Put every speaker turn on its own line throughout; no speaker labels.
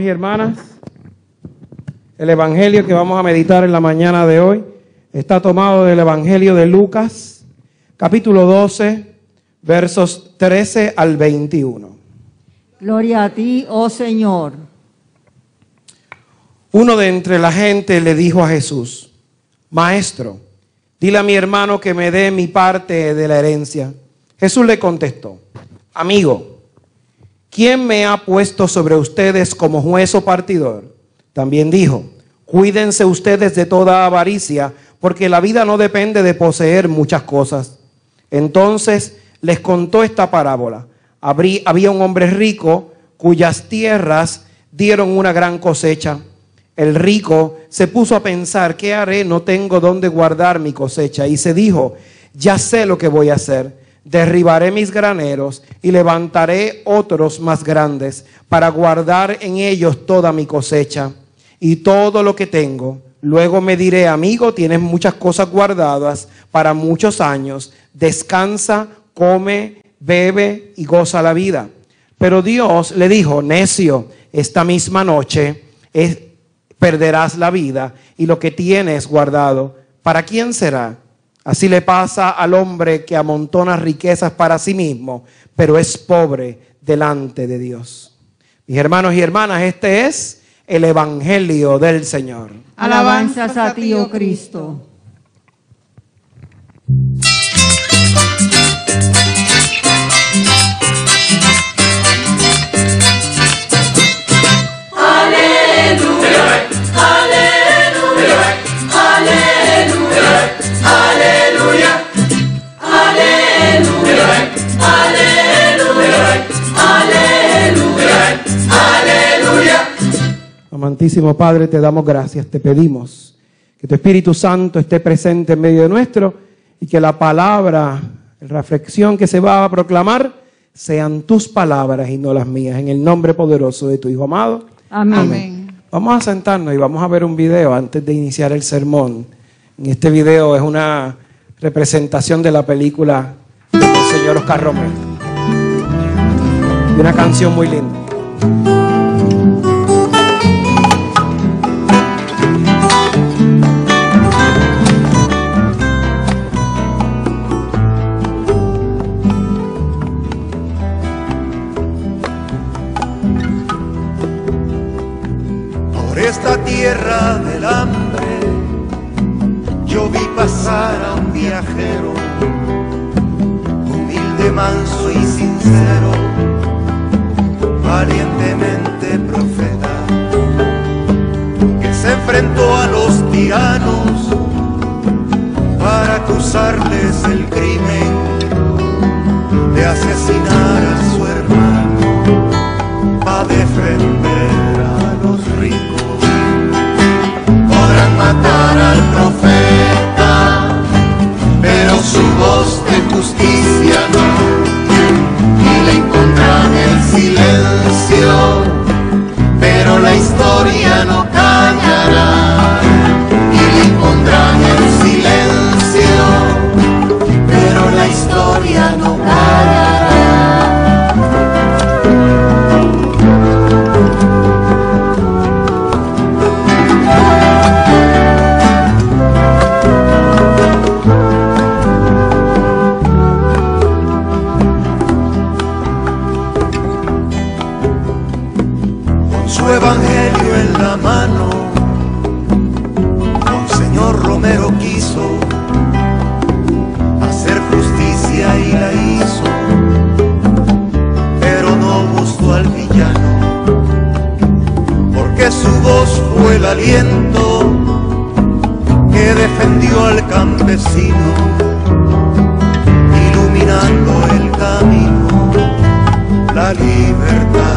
hermanos y hermanas, el Evangelio que vamos a meditar en la mañana de hoy está tomado del Evangelio de Lucas, capítulo 12, versos 13 al 21.
Gloria a ti, oh Señor.
Uno de entre la gente le dijo a Jesús, Maestro, dile a mi hermano que me dé mi parte de la herencia. Jesús le contestó, Amigo, ¿quién me ha puesto sobre ustedes como juez o partidor? También dijo, Cuídense ustedes de toda avaricia, porque la vida no depende de poseer muchas cosas. Entonces les contó esta parábola. Había un hombre rico cuyas tierras dieron una gran cosecha. El rico se puso a pensar, ¿qué haré? No tengo dónde guardar mi cosecha. Y se dijo, ya sé lo que voy a hacer. Derribaré mis graneros y levantaré otros más grandes para guardar en ellos toda mi cosecha y todo lo que tengo. Luego me diré, amigo, tienes muchas cosas guardadas para muchos años. Descansa, come, bebe y goza la vida. Pero Dios le dijo, necio, esta misma noche perderás la vida y lo que tienes guardado, ¿para quién será? Así le pasa al hombre que amontona riquezas para sí mismo, pero es pobre delante de Dios. Mis hermanos y hermanas, este es el Evangelio del Señor.
Alabanzas a ti, oh Cristo.
Amantísimo Padre, te damos gracias, te pedimos que tu Espíritu Santo esté presente en medio de nuestro y que la palabra, la reflexión que se va a proclamar, sean tus palabras y no las mías. En el nombre poderoso de tu Hijo amado.
Amén.
Vamos a sentarnos y vamos a ver un video antes de iniciar el sermón. En este video es una representación de la película del señor Oscar Romero. Y una canción muy linda.
evangelio en la mano, Monseñor Romero quiso hacer justicia y la hizo, pero no gustó al villano, porque su voz fue el aliento que defendió al campesino, iluminando el camino, la libertad.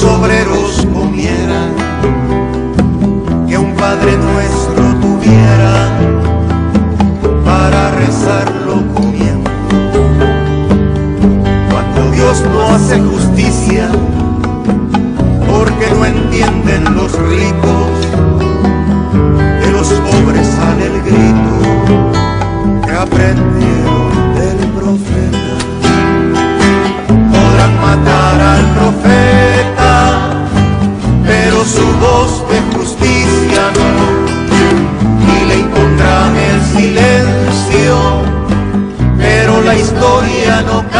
Los obreros comieran, que un Padre nuestro tuviera para rezarlo comiendo. Cuando Dios no hace justicia, porque no entienden los ricos, de los pobres sale el grito que aprendieron su voz de justicia. No, y le impondrán el silencio, pero la historia no callará,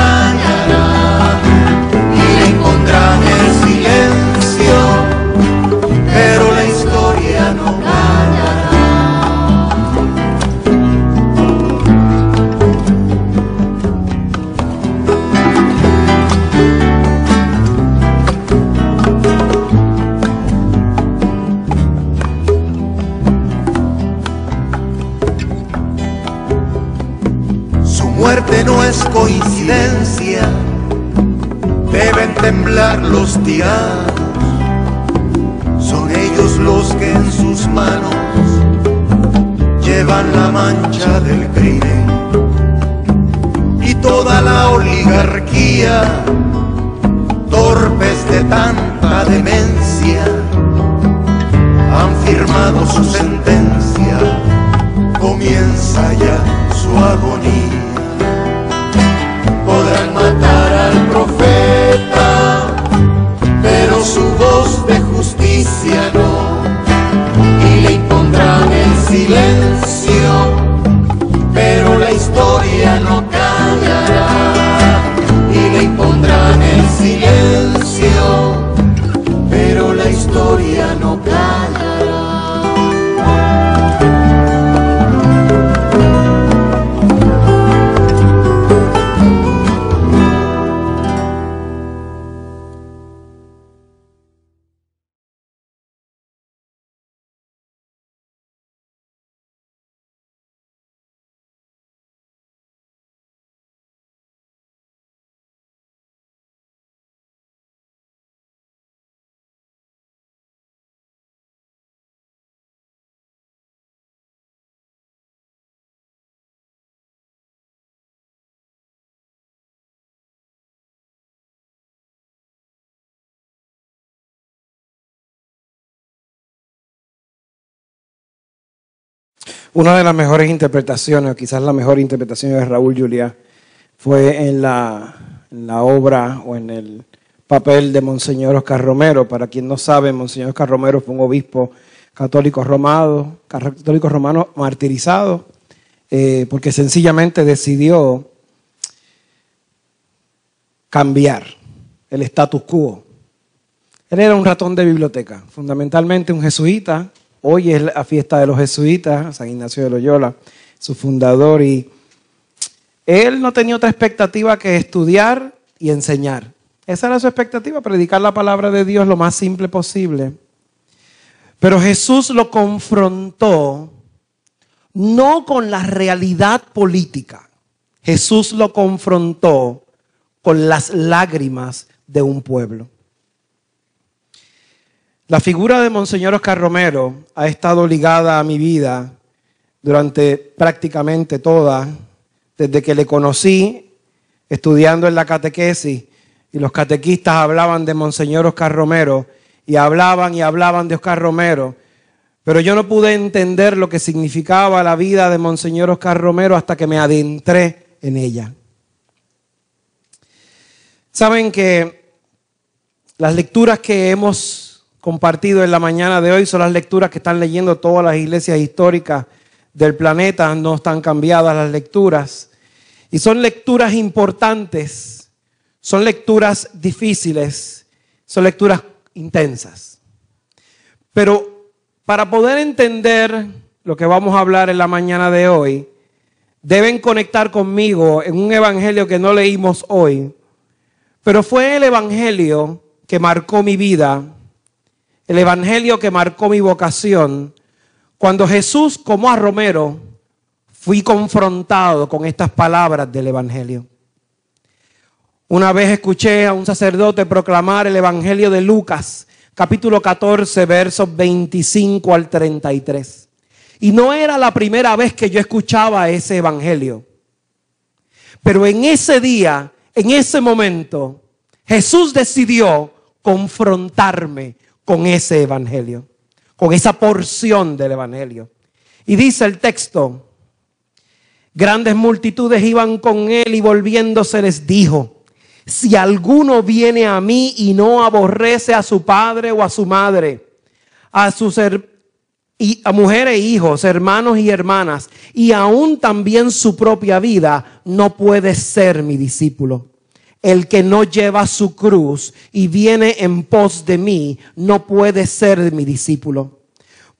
los tiranos. Son ellos los que en sus manos llevan la mancha del crimen. Y toda la oligarquía, torpes de tanta demencia, han firmado su sentencia, comienza ya su agonía.
Una de las mejores interpretaciones, o quizás la mejor interpretación de Raúl Juliá, fue en la, obra o en el papel de Monseñor Oscar Romero. Para quien no sabe, Monseñor Oscar Romero fue un obispo católico romano, católico romano martirizado, eh, porque sencillamente decidió cambiar el status quo. Él era un ratón de biblioteca, fundamentalmente un jesuita. Hoy es la fiesta de los jesuitas, San Ignacio de Loyola, su fundador, y él no tenía otra expectativa que estudiar y enseñar. Esa era su expectativa, predicar la palabra de Dios lo más simple posible. Pero Jesús lo confrontó no con la realidad política. Jesús lo confrontó con las lágrimas de un pueblo. La figura de Monseñor Oscar Romero ha estado ligada a mi vida durante prácticamente toda, desde que le conocí estudiando en la catequesis y los catequistas hablaban de Monseñor Oscar Romero y hablaban y hablaban de Oscar Romero, pero yo no pude entender lo que significaba la vida de Monseñor Oscar Romero hasta que me adentré en ella. Saben que las lecturas que hemos compartido en la mañana de hoy son las lecturas que están leyendo todas las iglesias históricas del planeta, no están cambiadas las lecturas. Y son lecturas importantes, son lecturas difíciles, son lecturas intensas. Pero para poder entender lo que vamos a hablar en la mañana de hoy, deben conectar conmigo en un evangelio que no leímos hoy, pero fue el evangelio que marcó mi vida, el evangelio que marcó mi vocación, cuando Jesús, como a Romero, fui confrontado con estas palabras del evangelio. Una vez escuché a un sacerdote proclamar el Evangelio de Lucas, capítulo 14, versos 25 al 33. Y no era la primera vez que yo escuchaba ese Evangelio. Pero en ese día, en ese momento, Jesús decidió confrontarme con ese Evangelio, con esa porción del Evangelio. Y dice el texto, grandes multitudes iban con él y volviéndose les dijo, si alguno viene a mí y no aborrece a su padre o a su madre, a sus a mujeres e hijos, hermanos y hermanas, y aún también su propia vida, no puede ser mi discípulo. El que no lleva su cruz y viene en pos de mí, no puede ser mi discípulo.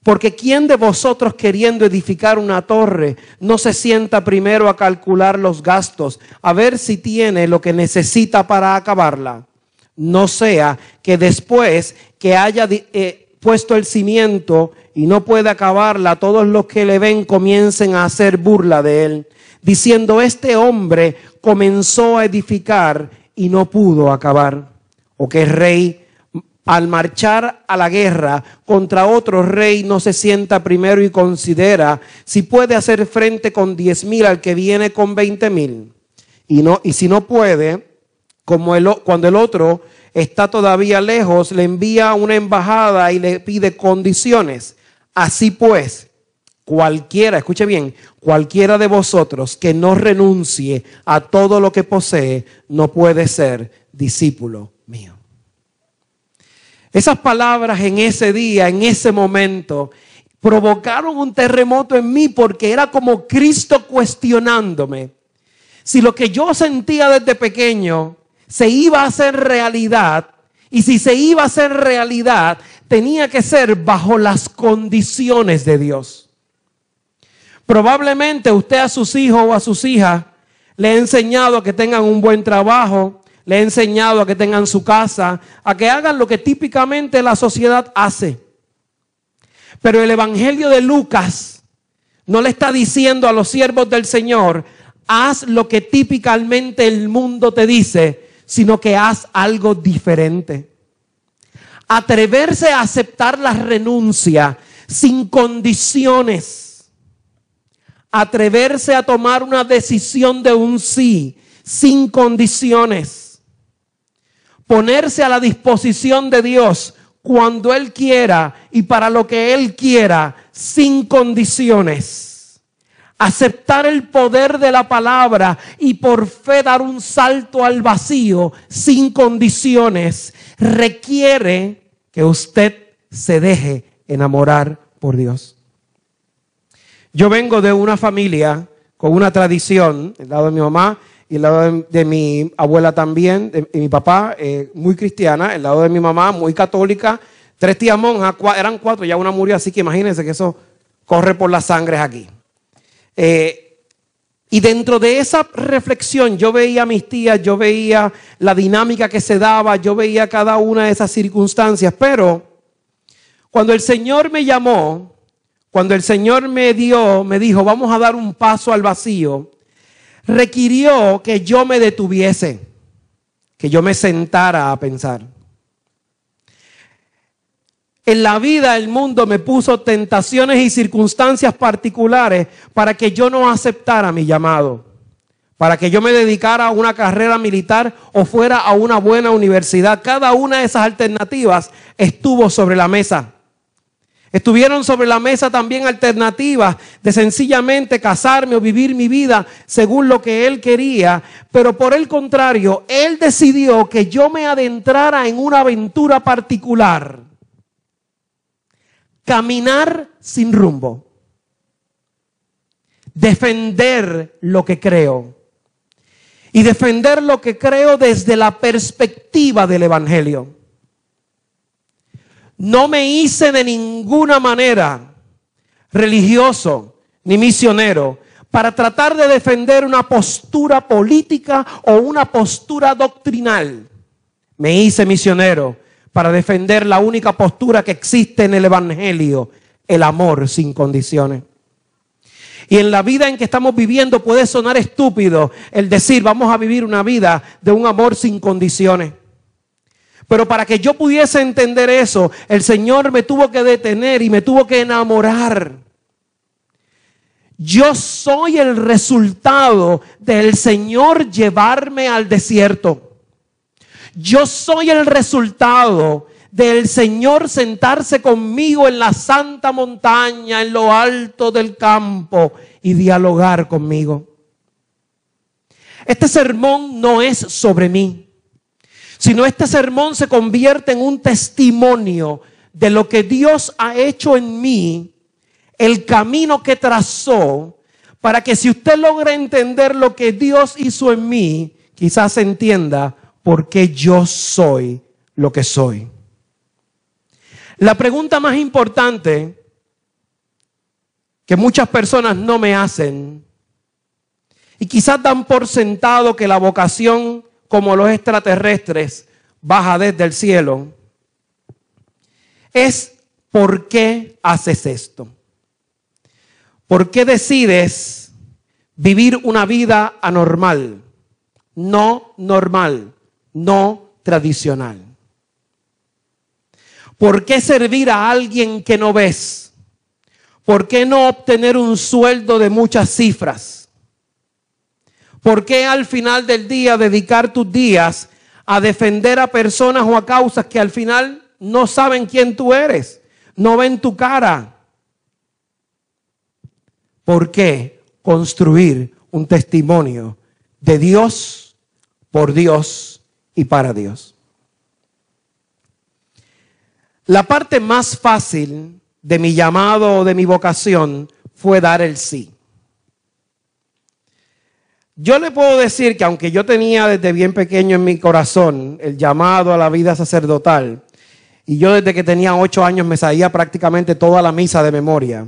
Porque ¿quién de vosotros queriendo edificar una torre no se sienta primero a calcular los gastos, a ver si tiene lo que necesita para acabarla? No sea que después que haya eh, puesto el cimiento y no puede acabarla, todos los que le ven comiencen a hacer burla de él, diciendo, este hombre comenzó a edificar y no pudo acabar. O que rey al marchar a la guerra contra otro rey no se sienta primero y considera si puede hacer frente con diez mil al que viene con veinte mil. Y, no, y si no puede, como el, cuando el otro está todavía lejos, le envía una embajada y le pide condiciones. Así pues, cualquiera, escuche bien, cualquiera de vosotros que no renuncie a todo lo que posee, no puede ser discípulo mío. Esas palabras en ese día, en ese momento, provocaron un terremoto en mí porque era como Cristo cuestionándome si lo que yo sentía desde pequeño se iba a hacer realidad y si se iba a hacer realidad tenía que ser bajo las condiciones de Dios. Probablemente usted a sus hijos o a sus hijas le ha enseñado que tengan un buen trabajo, le he enseñado a que tengan su casa, a que hagan lo que típicamente la sociedad hace. Pero el Evangelio de Lucas no le está diciendo a los siervos del Señor, haz lo que típicamente el mundo te dice, sino que haz algo diferente. Atreverse a aceptar la renuncia sin condiciones. Atreverse a tomar una decisión de un sí sin condiciones ponerse a la disposición de Dios cuando Él quiera y para lo que Él quiera, sin condiciones. Aceptar el poder de la palabra y por fe dar un salto al vacío sin condiciones requiere que usted se deje enamorar por Dios. Yo vengo de una familia con una tradición, el lado de mi mamá, y el lado de, mi abuela también, de, mi papá, eh, muy cristiana, el lado de mi mamá, muy católica, tres tías monjas, eran cuatro, ya una murió, así que imagínense que eso corre por las sangres aquí. Eh, y dentro de esa reflexión yo veía a mis tías, yo veía la dinámica que se daba, yo veía cada una de esas circunstancias, pero cuando el Señor me llamó, cuando el Señor me dio, me dijo, vamos a dar un paso al vacío, requirió que yo me detuviese, que yo me sentara a pensar. En la vida el mundo me puso tentaciones y circunstancias particulares para que yo no aceptara mi llamado, para que yo me dedicara a una carrera militar o fuera a una buena universidad. Cada una de esas alternativas estuvo sobre la mesa. Estuvieron sobre la mesa también alternativas de sencillamente casarme o vivir mi vida según lo que él quería, pero por el contrario, él decidió que yo me adentrara en una aventura particular. Caminar sin rumbo. Defender lo que creo. Y defender lo que creo desde la perspectiva del Evangelio. No me hice de ninguna manera religioso ni misionero para tratar de defender una postura política o una postura doctrinal. Me hice misionero para defender la única postura que existe en el Evangelio, el amor sin condiciones. Y en la vida en que estamos viviendo puede sonar estúpido el decir vamos a vivir una vida de un amor sin condiciones. Pero para que yo pudiese entender eso, el Señor me tuvo que detener y me tuvo que enamorar. Yo soy el resultado del Señor llevarme al desierto. Yo soy el resultado del Señor sentarse conmigo en la santa montaña, en lo alto del campo y dialogar conmigo. Este sermón no es sobre mí sino este sermón se convierte en un testimonio de lo que Dios ha hecho en mí, el camino que trazó, para que si usted logra entender lo que Dios hizo en mí, quizás entienda por qué yo soy lo que soy. La pregunta más importante que muchas personas no me hacen, y quizás dan por sentado que la vocación como los extraterrestres, baja desde el cielo, es ¿por qué haces esto? ¿Por qué decides vivir una vida anormal, no normal, no tradicional? ¿Por qué servir a alguien que no ves? ¿Por qué no obtener un sueldo de muchas cifras? ¿Por qué al final del día dedicar tus días a defender a personas o a causas que al final no saben quién tú eres? No ven tu cara. ¿Por qué construir un testimonio de Dios, por Dios y para Dios? La parte más fácil de mi llamado o de mi vocación fue dar el sí. Yo le puedo decir que aunque yo tenía desde bien pequeño en mi corazón el llamado a la vida sacerdotal, y yo desde que tenía ocho años me sabía prácticamente toda la misa de memoria,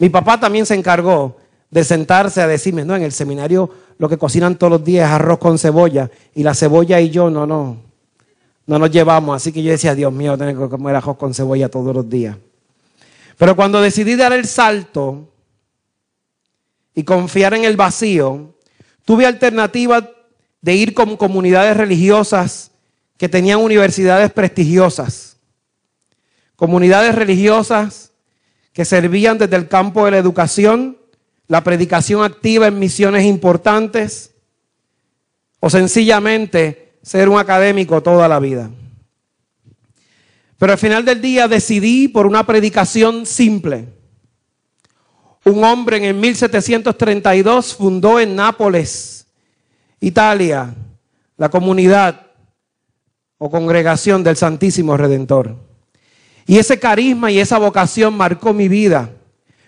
mi papá también se encargó de sentarse a decirme, no, en el seminario lo que cocinan todos los días es arroz con cebolla, y la cebolla y yo no, no, no nos llevamos. Así que yo decía, Dios mío, tengo que comer arroz con cebolla todos los días. Pero cuando decidí dar el salto y confiar en el vacío, Tuve alternativa de ir con comunidades religiosas que tenían universidades prestigiosas, comunidades religiosas que servían desde el campo de la educación, la predicación activa en misiones importantes, o sencillamente ser un académico toda la vida. Pero al final del día decidí por una predicación simple un hombre en el 1732 fundó en Nápoles, Italia, la comunidad o congregación del Santísimo Redentor. Y ese carisma y esa vocación marcó mi vida.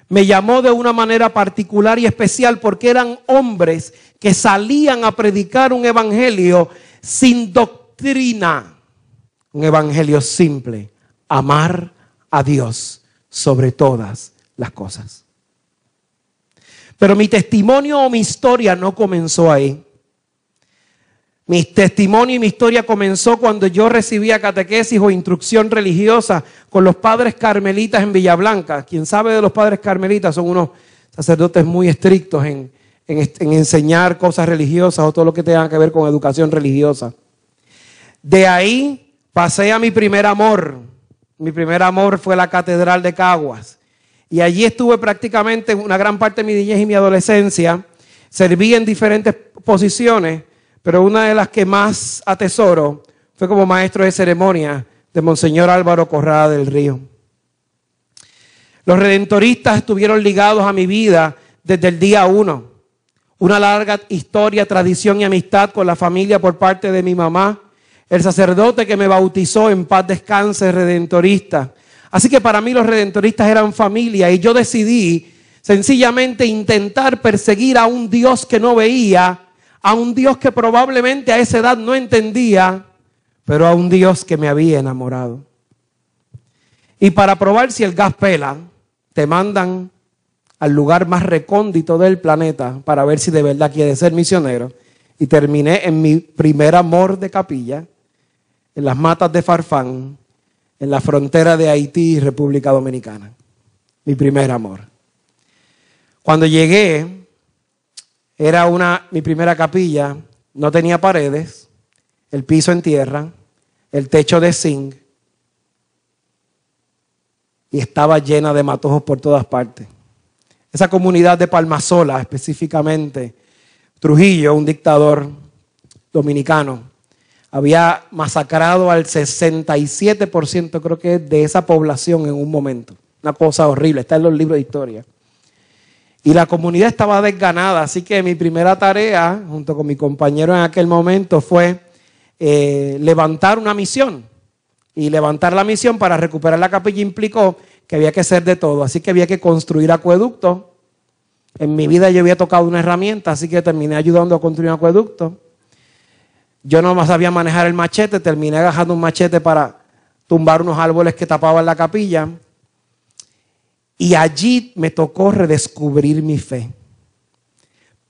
Me llamó de una manera particular y especial porque eran hombres que salían a predicar un evangelio sin doctrina. Un evangelio simple. Amar a Dios sobre todas las cosas. Pero mi testimonio o mi historia no comenzó ahí. Mi testimonio y mi historia comenzó cuando yo recibía catequesis o instrucción religiosa con los padres carmelitas en Villablanca. Quien sabe de los padres carmelitas son unos sacerdotes muy estrictos en, en enseñar cosas religiosas o todo lo que tenga que ver con educación religiosa. De ahí pasé a mi primer amor. Mi primer amor fue la Catedral de Caguas. Y allí estuve prácticamente una gran parte de mi niñez y mi adolescencia. Serví en diferentes posiciones, pero una de las que más atesoro fue como maestro de ceremonia de Monseñor Álvaro Corrada del Río. Los redentoristas estuvieron ligados a mi vida desde el día uno. Una larga historia, tradición y amistad con la familia por parte de mi mamá. El sacerdote que me bautizó en paz descanse, redentorista. Así que para mí los redentoristas eran familia y yo decidí sencillamente intentar perseguir a un Dios que no veía, a un Dios que probablemente a esa edad no entendía, pero a un Dios que me había enamorado. Y para probar si el gas pela, te mandan al lugar más recóndito del planeta para ver si de verdad quieres ser misionero. Y terminé en mi primer amor de capilla, en las matas de Farfán, en la frontera de Haití y República Dominicana. Mi primer amor. Cuando llegué, era una, mi primera capilla, no tenía paredes, el piso en tierra, el techo de zinc y estaba llena de matojos por todas partes. Esa comunidad de Palmasola, específicamente, Trujillo, un dictador dominicano, había masacrado al 67%, creo que, de esa población en un momento. Una cosa horrible, está en los libros de historia. Y la comunidad estaba desganada, así que mi primera tarea, junto con mi compañero en aquel momento, fue eh, levantar una misión. Y levantar la misión para recuperar la capilla implicó que había que hacer de todo. Así que había que construir acueductos. En mi vida yo había tocado una herramienta, así que terminé ayudando a construir un acueducto. Yo no más sabía manejar el machete, terminé agajando un machete para tumbar unos árboles que tapaban la capilla. Y allí me tocó redescubrir mi fe.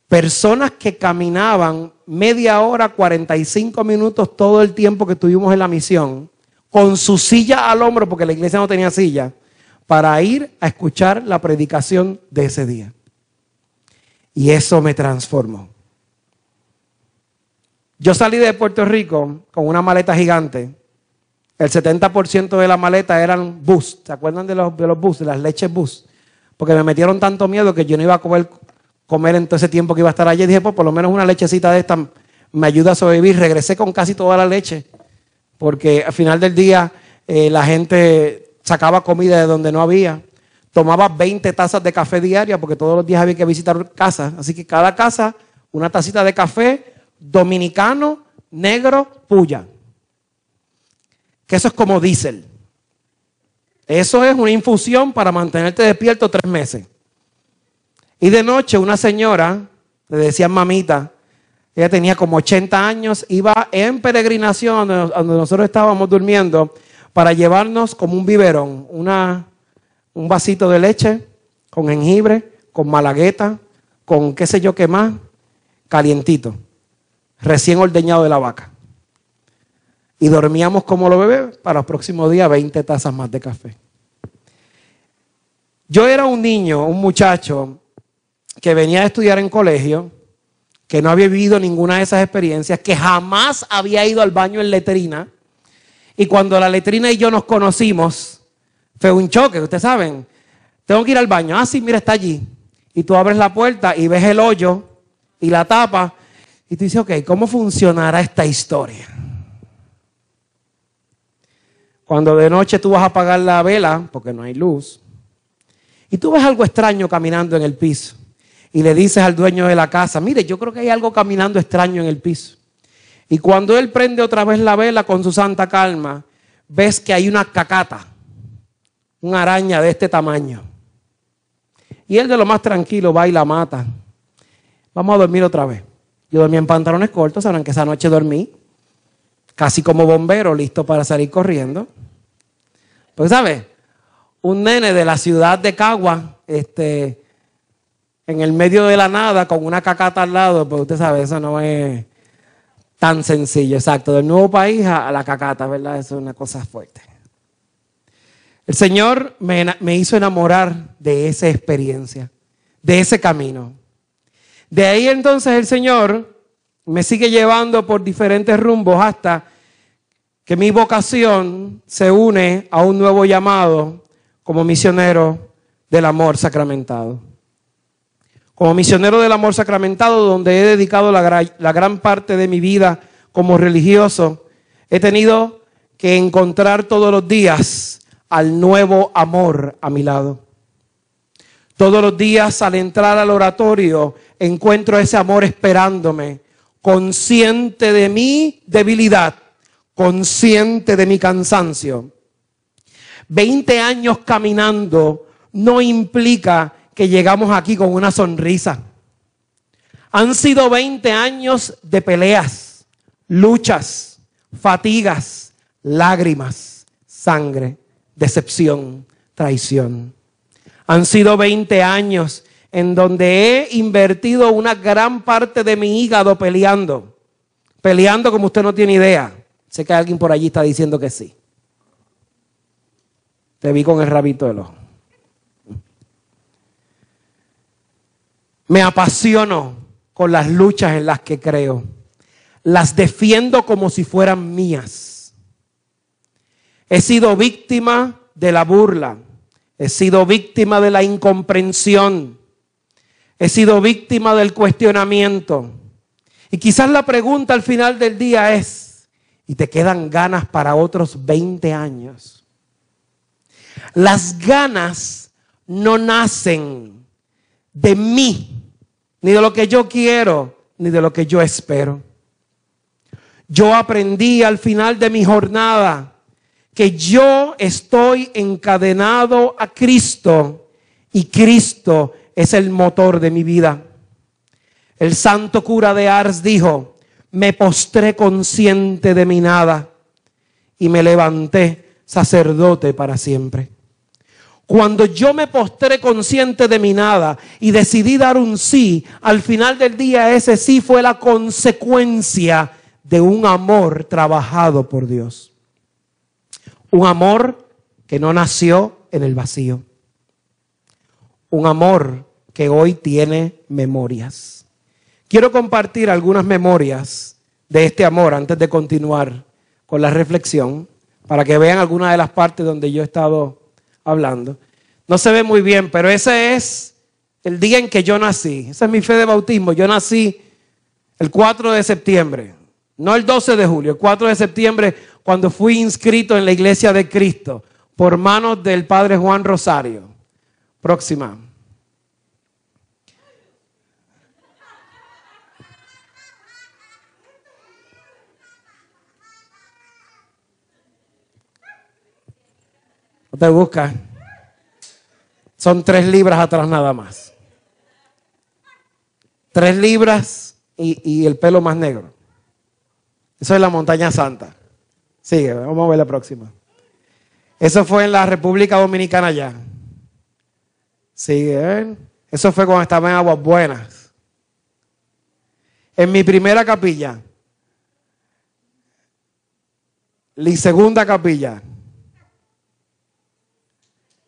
Personas que caminaban media hora, 45 minutos todo el tiempo que estuvimos en la misión, con su silla al hombro, porque la iglesia no tenía silla, para ir a escuchar la predicación de ese día. Y eso me transformó. Yo salí de Puerto Rico con una maleta gigante. El 70% de la maleta eran bus. ¿Se acuerdan de los, de los bus, de las leches bus? Porque me metieron tanto miedo que yo no iba a comer, comer en todo ese tiempo que iba a estar allí. Dije, pues por lo menos una lechecita de esta me ayuda a sobrevivir. Regresé con casi toda la leche. Porque al final del día eh, la gente sacaba comida de donde no había. Tomaba 20 tazas de café diaria porque todos los días había que visitar casas. Así que cada casa, una tacita de café dominicano, negro, puya. Que eso es como diésel. Eso es una infusión para mantenerte despierto tres meses. Y de noche una señora, le decían mamita, ella tenía como 80 años, iba en peregrinación donde, nosotros estábamos durmiendo para llevarnos como un biberón, una, un vasito de leche con jengibre, con malagueta, con qué sé yo qué más, calientito recién ordeñado de la vaca. Y dormíamos como los bebés para los próximos días 20 tazas más de café. Yo era un niño, un muchacho que venía a estudiar en colegio, que no había vivido ninguna de esas experiencias, que jamás había ido al baño en letrina. Y cuando la letrina y yo nos conocimos, fue un choque, ustedes saben. Tengo que ir al baño. Ah, sí, mira, está allí. Y tú abres la puerta y ves el hoyo y la tapa y tú dices, ok, ¿cómo funcionará esta historia? Cuando de noche tú vas a apagar la vela, porque no hay luz, y tú ves algo extraño caminando en el piso, y le dices al dueño de la casa, mire, yo creo que hay algo caminando extraño en el piso. Y cuando él prende otra vez la vela con su santa calma, ves que hay una cacata, una araña de este tamaño. Y él de lo más tranquilo va y la mata. Vamos a dormir otra vez. Yo dormí en pantalones cortos, sabrán que esa noche dormí casi como bombero, listo para salir corriendo. Pues, ¿sabes? Un nene de la ciudad de Cagua, este, en el medio de la nada, con una cacata al lado, pues usted sabe, eso no es tan sencillo, exacto. Del nuevo país a, la cacata, ¿verdad? Eso es una cosa fuerte. El Señor me hizo enamorar de esa experiencia, de ese camino. De ahí entonces el Señor me sigue llevando por diferentes rumbos hasta que mi vocación se une a un nuevo llamado como misionero del amor sacramentado. Como misionero del amor sacramentado, donde he dedicado la, gran parte de mi vida como religioso, he tenido que encontrar todos los días al nuevo amor a mi lado. Todos los días al entrar al oratorio encuentro ese amor esperándome, consciente de mi debilidad, consciente de mi cansancio. Veinte años caminando no implica que llegamos aquí con una sonrisa. Han sido 20 años de peleas, luchas, fatigas, lágrimas, sangre, decepción, traición. Han sido 20 años en donde he invertido una gran parte de mi hígado peleando. Peleando como usted no tiene idea. Sé que alguien por allí está diciendo que sí. Te vi con el rabito del ojo. Me apasiono con las luchas en las que creo. Las defiendo como si fueran mías. He sido víctima de la burla. He sido víctima de la incomprensión. He sido víctima del cuestionamiento. Y quizás la pregunta al final del día es, ¿y te quedan ganas para otros 20 años? Las ganas no nacen de mí, ni de lo que yo quiero, ni de lo que yo espero. Yo aprendí al final de mi jornada que yo estoy encadenado a Cristo y Cristo es el motor de mi vida. El santo cura de Ars dijo, me postré consciente de mi nada y me levanté sacerdote para siempre. Cuando yo me postré consciente de mi nada y decidí dar un sí, al final del día ese sí fue la consecuencia de un amor trabajado por Dios. Un amor que no nació en el vacío. Un amor que hoy tiene memorias. Quiero compartir algunas memorias de este amor antes de continuar con la reflexión, para que vean algunas de las partes donde yo he estado hablando. No se ve muy bien, pero ese es el día en que yo nací. Esa es mi fe de bautismo. Yo nací el 4 de septiembre, no el 12 de julio, el 4 de septiembre cuando fui inscrito en la iglesia de Cristo por manos del padre Juan Rosario. Próxima. No te busca. Son tres libras atrás nada más. Tres libras y, y el pelo más negro. Eso es la montaña santa. Sigue, vamos a ver la próxima. Eso fue en la República Dominicana ya. Sigue, ¿eh? Eso fue cuando estaba en Aguas Buenas. En mi primera capilla. Mi segunda capilla.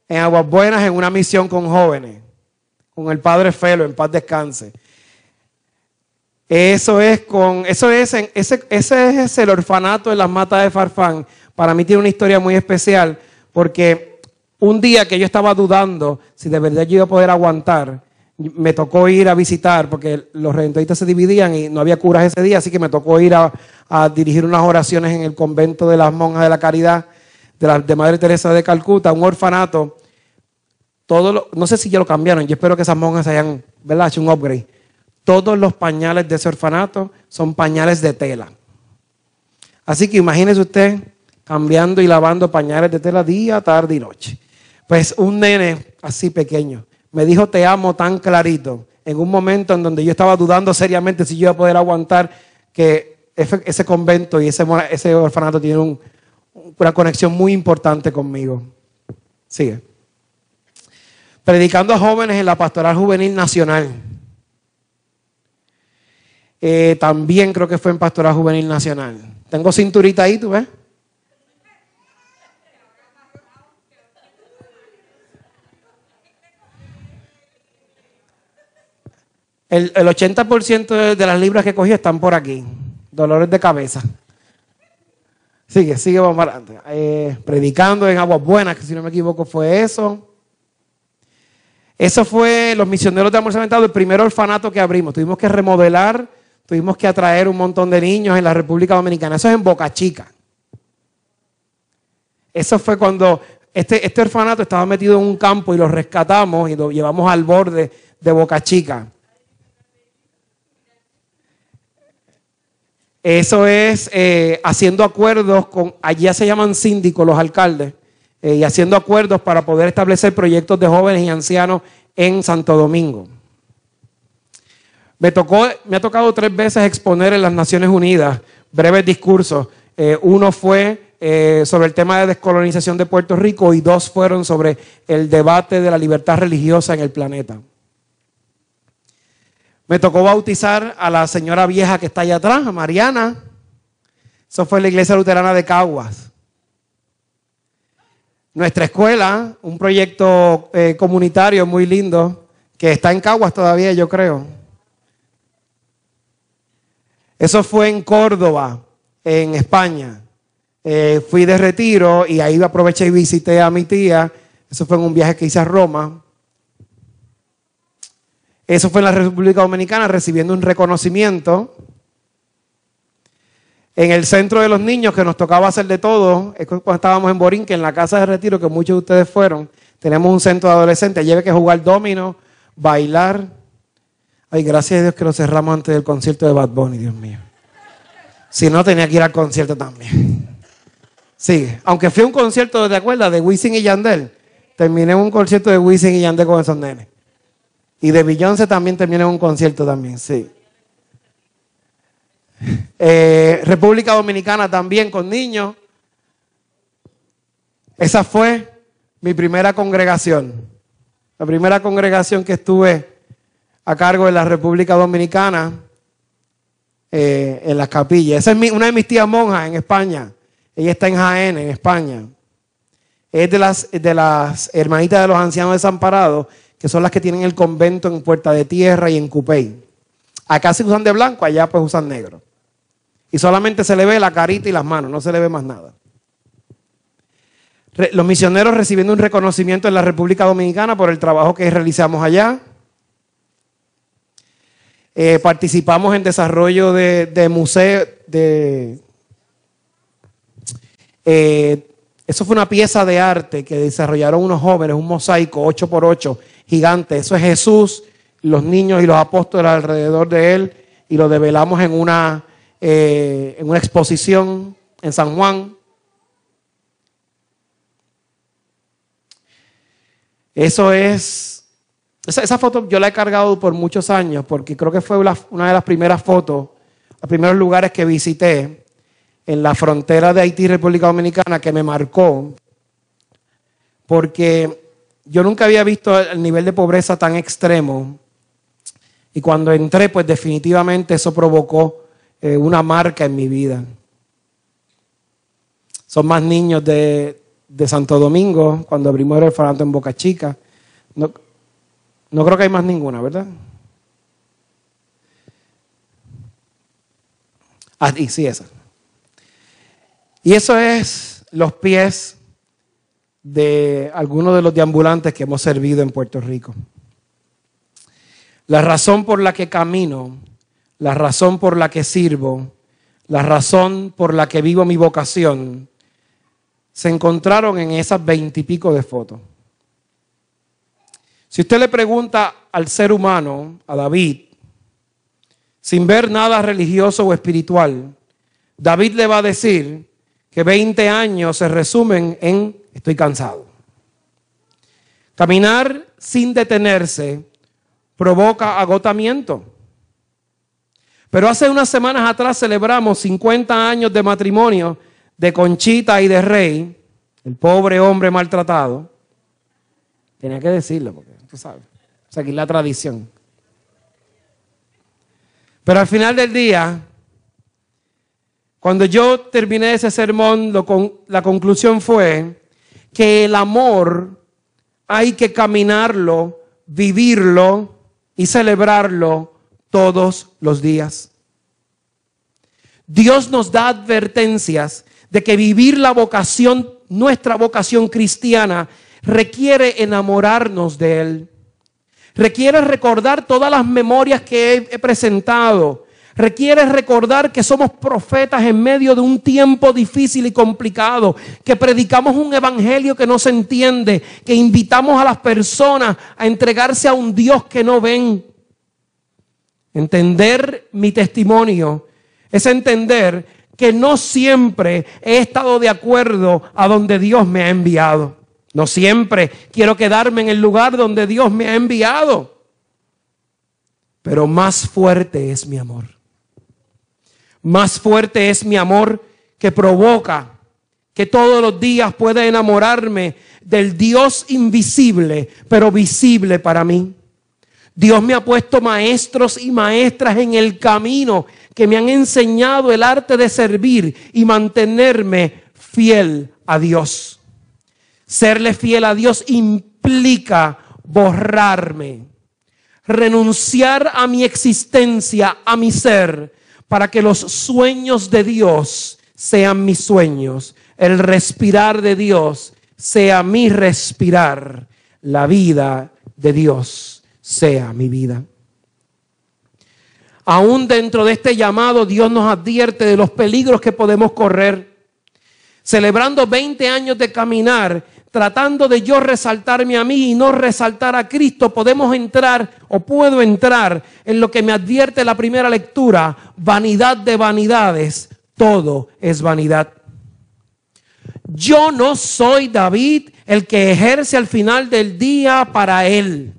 En Aguas Buenas, en una misión con jóvenes. Con el padre Felo, en paz descanse. Eso es con, eso es, ese, ese es el orfanato de las matas de Farfán. Para mí tiene una historia muy especial porque un día que yo estaba dudando si de verdad yo iba a poder aguantar, me tocó ir a visitar porque los redentoristas se dividían y no había curas ese día, así que me tocó ir a, dirigir unas oraciones en el convento de las monjas de la caridad de, la, de Madre Teresa de Calcuta, un orfanato. Todo no sé si ya lo cambiaron, yo espero que esas monjas hayan ¿verdad? hecho un upgrade todos los pañales de ese orfanato son pañales de tela. Así que imagínese usted cambiando y lavando pañales de tela día, tarde y noche. Pues un nene así pequeño me dijo te amo tan clarito en un momento en donde yo estaba dudando seriamente si yo iba a poder aguantar que ese convento y ese, orfanato tiene una conexión muy importante conmigo. Sigue. Predicando a jóvenes en la Pastoral Juvenil Nacional. Eh, también creo que fue en Pastoral Juvenil Nacional. Tengo cinturita ahí, ¿tú ves? El, 80% de, las libras que cogí están por aquí. Dolores de cabeza. Sigue, sigue, vamos. Eh, predicando en Aguas Buenas, que si no me equivoco fue eso. Eso fue los misioneros de amor cementado, el primer orfanato que abrimos. Tuvimos que remodelar Tuvimos que atraer un montón de niños en la República Dominicana. Eso es en Boca Chica. Eso fue cuando este, este orfanato estaba metido en un campo y lo rescatamos y lo llevamos al borde de Boca Chica. Eso es eh, haciendo acuerdos con, allí se llaman síndicos los alcaldes, eh, y haciendo acuerdos para poder establecer proyectos de jóvenes y ancianos en Santo Domingo. Me, tocó, me ha tocado tres veces exponer en las Naciones Unidas breves discursos. Eh, uno fue eh, sobre el tema de descolonización de Puerto Rico y dos fueron sobre el debate de la libertad religiosa en el planeta. Me tocó bautizar a la señora vieja que está allá atrás, a Mariana. Eso fue la iglesia luterana de Caguas. Nuestra escuela, un proyecto eh, comunitario muy lindo que está en Caguas todavía, yo creo. Eso fue en Córdoba, en España. Eh, fui de retiro y ahí aproveché y visité a mi tía. Eso fue en un viaje que hice a Roma. Eso fue en la República Dominicana recibiendo un reconocimiento. En el centro de los niños, que nos tocaba hacer de todo, es cuando estábamos en Borinque, en la casa de retiro, que muchos de ustedes fueron, tenemos un centro de adolescentes. Lleve que jugar domino, bailar. Ay, gracias a Dios que lo cerramos antes del concierto de Bad Bunny, Dios mío. Si no, tenía que ir al concierto también. Sigue. Aunque fui a un concierto, ¿te acuerdas? De Wisin y Yandel. Terminé un concierto de Wisin y Yandel con esos nenes. Y de Beyoncé también terminé un concierto también, sí. Eh, República Dominicana también con niños. Esa fue mi primera congregación. La primera congregación que estuve a cargo de la República Dominicana eh, en las capillas. Esa es una de mis tías monjas en España. Ella está en Jaén, en España. Es de las, hermanitas de los ancianos desamparados, que son las que tienen el convento en Puerta de Tierra y en Cupey. Acá se usan de blanco, allá pues usan negro. Y solamente se le ve la carita y las manos, no se le ve más nada los misioneros recibiendo un reconocimiento en la República Dominicana por el trabajo que realizamos allá. Eh, participamos en desarrollo de, de de, eh, eso fue una pieza de arte que desarrollaron unos jóvenes, un mosaico 8x8 gigante. Eso es Jesús, los niños y los apóstoles alrededor de él, y lo develamos en una, eh, en una exposición en San Juan. Eso es, esa, foto yo la he cargado por muchos años porque creo que fue una de las primeras fotos, los primeros lugares que visité en la frontera de Haití y República Dominicana que me marcó porque yo nunca había visto el nivel de pobreza tan extremo y cuando entré pues definitivamente eso provocó eh, una marca en mi vida. Son más niños de, de Santo Domingo, cuando abrimos el restaurante en Boca Chica. No creo que hay más ninguna, ¿verdad? Ah, y sí, esa. Y eso es los pies de algunos de los deambulantes que hemos servido en Puerto Rico. La razón por la que camino, la razón por la que sirvo, la razón por la que vivo mi vocación, se encontraron en esas veintipico de fotos. Si usted le pregunta al ser humano, a David, sin ver nada religioso o espiritual, David le va a decir que 20 años se resumen en estoy cansado. Caminar sin detenerse provoca agotamiento. Pero hace unas semanas atrás celebramos 50 años de matrimonio de Conchita y de Rey, el pobre hombre maltratado, tenía que decirlo, porque tú sabes, seguir la tradición. Pero al final del día, cuando yo terminé ese sermón, la conclusión fue que el amor hay que caminarlo, vivirlo y celebrarlo todos los días. Dios nos da advertencias de que vivir la vocación, nuestra vocación cristiana, requiere enamorarnos de Él. Requiere recordar todas las memorias que he, presentado. Requiere recordar que somos profetas en medio de un tiempo difícil y complicado, que predicamos un evangelio que no se entiende, que invitamos a las personas a entregarse a un Dios que no ven. Entender mi testimonio es entender que no siempre he estado de acuerdo a donde Dios me ha enviado. No siempre quiero quedarme en el lugar donde Dios me ha enviado. Pero más fuerte es mi amor. Más fuerte es mi amor que provoca que todos los días pueda enamorarme del Dios invisible, pero visible para mí. Dios me ha puesto maestros y maestras en el camino que me han enseñado el arte de servir y mantenerme fiel a Dios. Serle fiel a Dios implica borrarme. renunciar a mi existencia, a mi ser, para que los sueños de Dios sean mis sueños, el respirar de Dios sea mi respirar, la vida de Dios sea mi vida. Aún dentro de este llamado, Dios nos advierte de los peligros que podemos correr. Celebrando 20 años de caminar, tratando de yo resaltarme a mí y no resaltar a Cristo, podemos entrar o puedo entrar en lo que me advierte la primera lectura, vanidad de vanidades, todo es vanidad. Yo no soy David el que ejerce al final del día para él.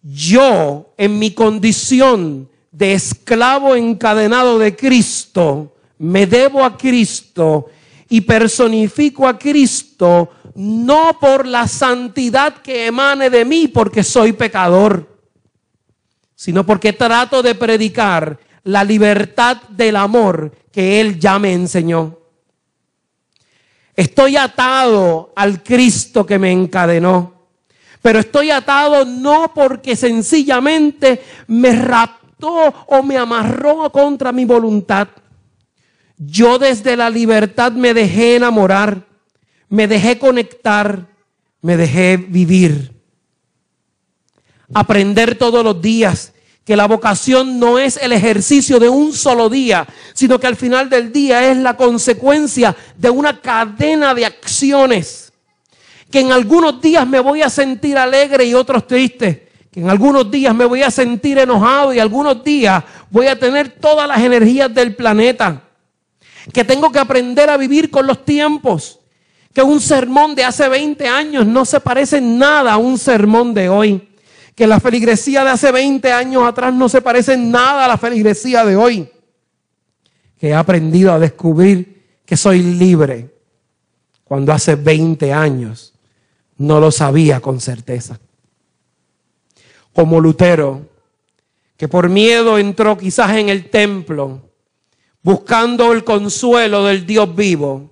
Yo, en mi condición de esclavo encadenado de Cristo, me debo a Cristo y personifico a Cristo no por la santidad que emane de mí porque soy pecador, sino porque trato de predicar la libertad del amor que Él ya me enseñó. Estoy atado al Cristo que me encadenó, pero estoy atado no porque sencillamente me raptó o me amarró contra mi voluntad. Yo desde la libertad me dejé enamorar, me dejé conectar, me dejé vivir. Aprender todos los días que la vocación no es el ejercicio de un solo día, sino que al final del día es la consecuencia de una cadena de acciones. Que en algunos días me voy a sentir alegre y otros tristes. Que en algunos días me voy a sentir enojado y algunos días voy a tener todas las energías del planeta. Que tengo que aprender a vivir con los tiempos. Que un sermón de hace 20 años no se parece en nada a un sermón de hoy que la feligresía de hace 20 años atrás no se parece en nada a la feligresía de hoy. Que he aprendido a descubrir que soy libre cuando hace 20 años no lo sabía con certeza. Como Lutero, que por miedo entró quizás en el templo buscando el consuelo del Dios vivo,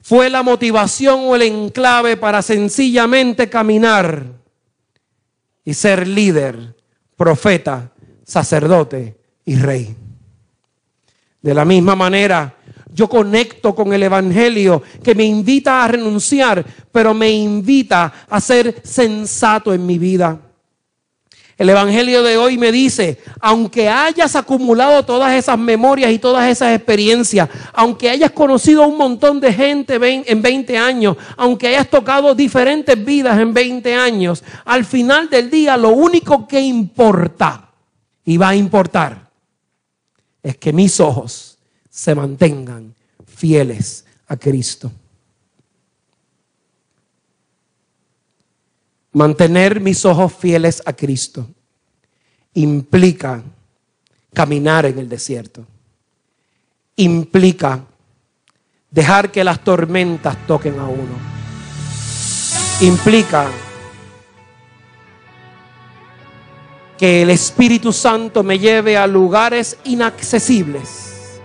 fue la motivación o el enclave para sencillamente caminar y ser líder, profeta, sacerdote y rey. De la misma manera, yo conecto con el Evangelio que me invita a renunciar, pero me invita a ser sensato en mi vida. El Evangelio de hoy me dice, aunque hayas acumulado todas esas memorias y todas esas experiencias, aunque hayas conocido un montón de gente en 20 años, aunque hayas tocado diferentes vidas en 20 años, al final del día lo único que importa y va a importar es que mis ojos se mantengan fieles a Cristo. Mantener mis ojos fieles a Cristo implica caminar en el desierto. Implica dejar que las tormentas toquen a uno. Implica que el Espíritu Santo me lleve a lugares inaccesibles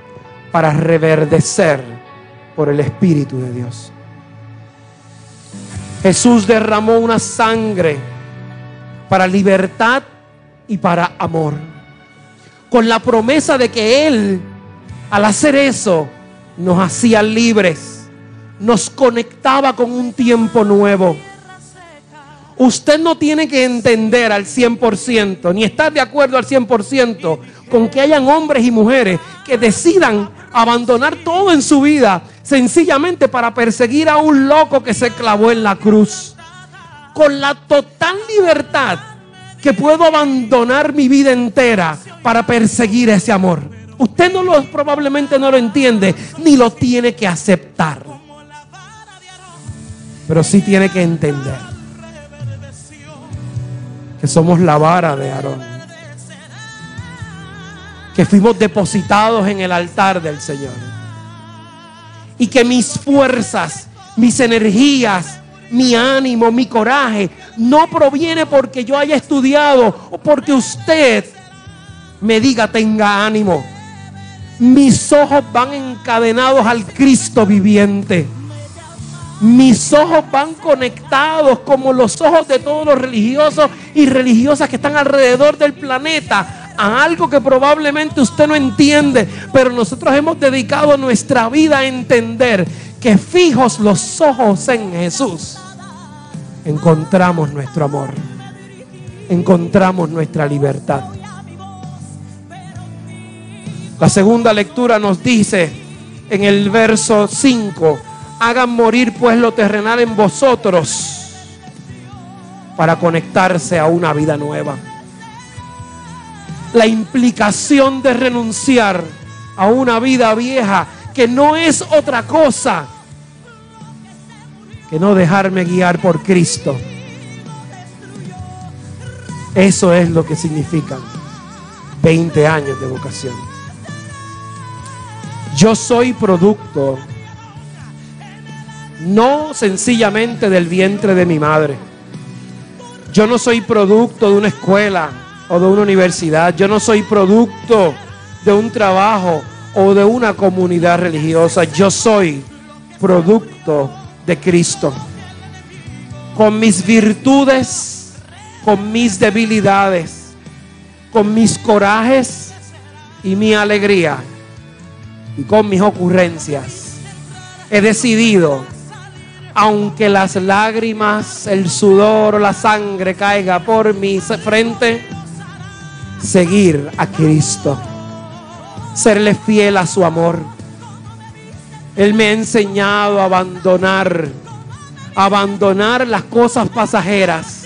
para reverdecer por el Espíritu de Dios. Jesús derramó una sangre para libertad y para amor. Con la promesa de que Él, al hacer eso, nos hacía libres, nos conectaba con un tiempo nuevo. Usted no tiene que entender al 100%, ni estar de acuerdo al 100% con que hayan hombres y mujeres que decidan abandonar todo en su vida sencillamente para perseguir a un loco que se clavó en la cruz. Con la total libertad que puedo abandonar mi vida entera para perseguir ese amor. Usted no lo probablemente no lo entiende ni lo tiene que aceptar. Pero sí tiene que entender que somos la vara de Aarón. Que fuimos depositados en el altar del Señor y que mis fuerzas, mis energías, mi ánimo, mi coraje, no proviene porque yo haya estudiado o porque usted me diga tenga ánimo. Mis ojos van encadenados al Cristo viviente. Mis ojos van conectados como los ojos de todos los religiosos y religiosas que están alrededor del planeta a algo que probablemente usted no entiende, pero nosotros hemos dedicado nuestra vida a entender que fijos los ojos en Jesús, encontramos nuestro amor, encontramos nuestra libertad. La segunda lectura nos dice en el verso 5, hagan morir pues lo terrenal en vosotros para conectarse a una vida nueva. La implicación de renunciar a una vida vieja que no es otra cosa que no dejarme guiar por Cristo. Eso es lo que significan 20 años de vocación. Yo soy producto no sencillamente del vientre de mi madre. Yo no soy producto de una escuela o de una universidad. Yo no soy producto de un trabajo o de una comunidad religiosa. Yo soy producto de Cristo. Con mis virtudes, con mis debilidades, con mis corajes y mi alegría y con mis ocurrencias. He decidido aunque las lágrimas, el sudor o la sangre caiga por mi frente, seguir a Cristo, serle fiel a su amor. Él me ha enseñado a abandonar, abandonar las cosas pasajeras,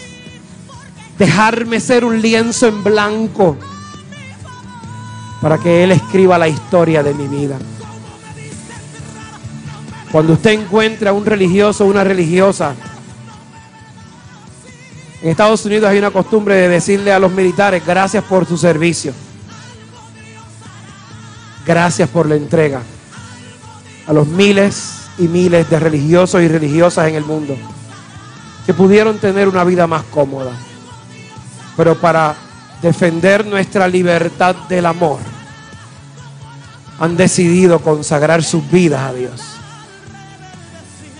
dejarme ser un lienzo en blanco para que Él escriba la historia de mi vida. Cuando usted encuentra a un religioso o una religiosa, en Estados Unidos hay una costumbre de decirle a los militares, gracias por su servicio. Gracias por la entrega. A los miles y miles de religiosos y religiosas en el mundo que pudieron tener una vida más cómoda. Pero para defender nuestra libertad del amor, han decidido consagrar sus vidas a Dios.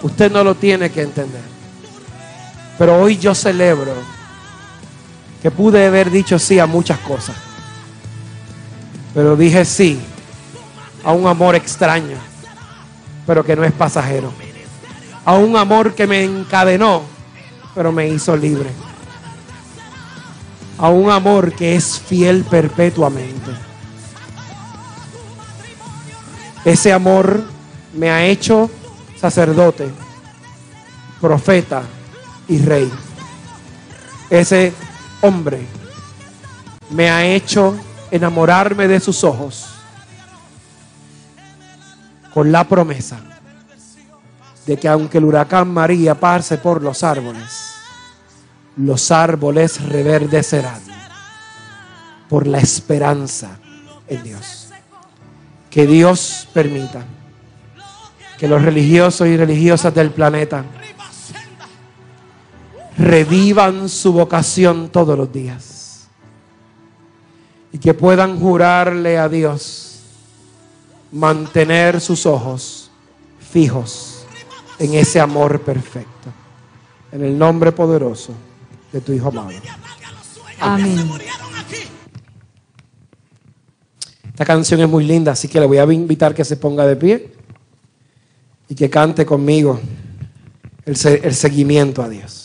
Usted no lo tiene que entender. Pero hoy yo celebro que pude haber dicho sí a muchas cosas. Pero dije sí a un amor extraño, pero que no es pasajero. A un amor que me encadenó, pero me hizo libre. A un amor que es fiel perpetuamente. Ese amor me ha hecho sacerdote, profeta y rey. Ese hombre me ha hecho enamorarme de sus ojos con la promesa de que aunque el huracán María pase por los árboles, los árboles reverdecerán por la esperanza en Dios. Que Dios permita que los religiosos y religiosas del planeta revivan su vocación todos los días y que puedan jurarle a Dios mantener sus ojos fijos en ese amor perfecto. En el nombre poderoso de tu Hijo amado.
Amén.
Esta canción es muy linda, así que le voy a invitar que se ponga de pie y que cante conmigo el, el seguimiento a Dios.